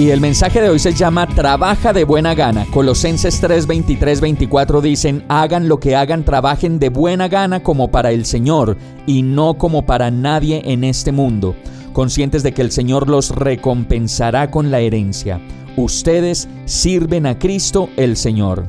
Y el mensaje de hoy se llama Trabaja de buena gana. Colosenses 3, 23, 24 dicen, hagan lo que hagan, trabajen de buena gana como para el Señor y no como para nadie en este mundo, conscientes de que el Señor los recompensará con la herencia. Ustedes sirven a Cristo el Señor.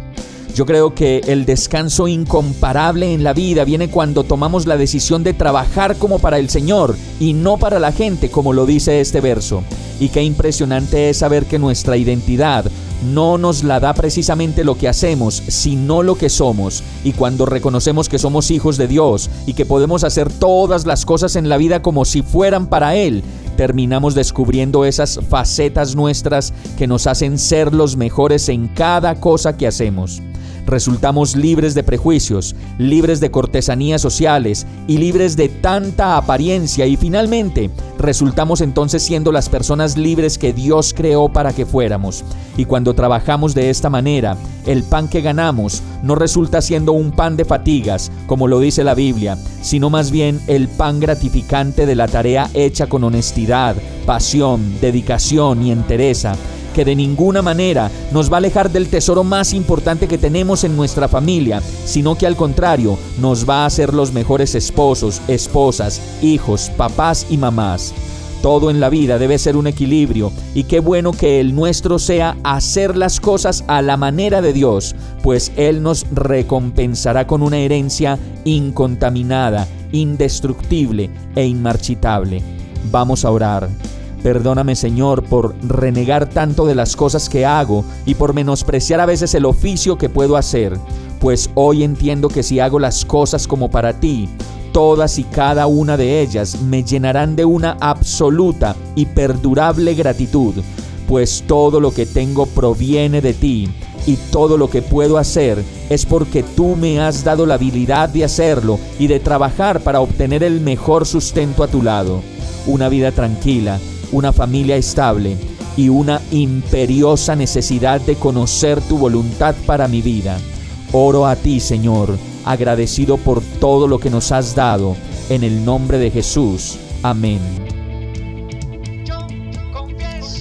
Yo creo que el descanso incomparable en la vida viene cuando tomamos la decisión de trabajar como para el Señor y no para la gente, como lo dice este verso. Y qué impresionante es saber que nuestra identidad no nos la da precisamente lo que hacemos, sino lo que somos. Y cuando reconocemos que somos hijos de Dios y que podemos hacer todas las cosas en la vida como si fueran para Él, terminamos descubriendo esas facetas nuestras que nos hacen ser los mejores en cada cosa que hacemos resultamos libres de prejuicios, libres de cortesanías sociales y libres de tanta apariencia y finalmente resultamos entonces siendo las personas libres que Dios creó para que fuéramos. Y cuando trabajamos de esta manera, el pan que ganamos no resulta siendo un pan de fatigas, como lo dice la Biblia, sino más bien el pan gratificante de la tarea hecha con honestidad, pasión, dedicación y entereza que de ninguna manera nos va a alejar del tesoro más importante que tenemos en nuestra familia, sino que al contrario nos va a hacer los mejores esposos, esposas, hijos, papás y mamás. Todo en la vida debe ser un equilibrio y qué bueno que el nuestro sea hacer las cosas a la manera de Dios, pues Él nos recompensará con una herencia incontaminada, indestructible e inmarchitable. Vamos a orar. Perdóname Señor por renegar tanto de las cosas que hago y por menospreciar a veces el oficio que puedo hacer, pues hoy entiendo que si hago las cosas como para ti, todas y cada una de ellas me llenarán de una absoluta y perdurable gratitud, pues todo lo que tengo proviene de ti y todo lo que puedo hacer es porque tú me has dado la habilidad de hacerlo y de trabajar para obtener el mejor sustento a tu lado, una vida tranquila, una familia estable y una imperiosa necesidad de conocer tu voluntad para mi vida. Oro a ti, Señor, agradecido por todo lo que nos has dado, en el nombre de Jesús. Amén.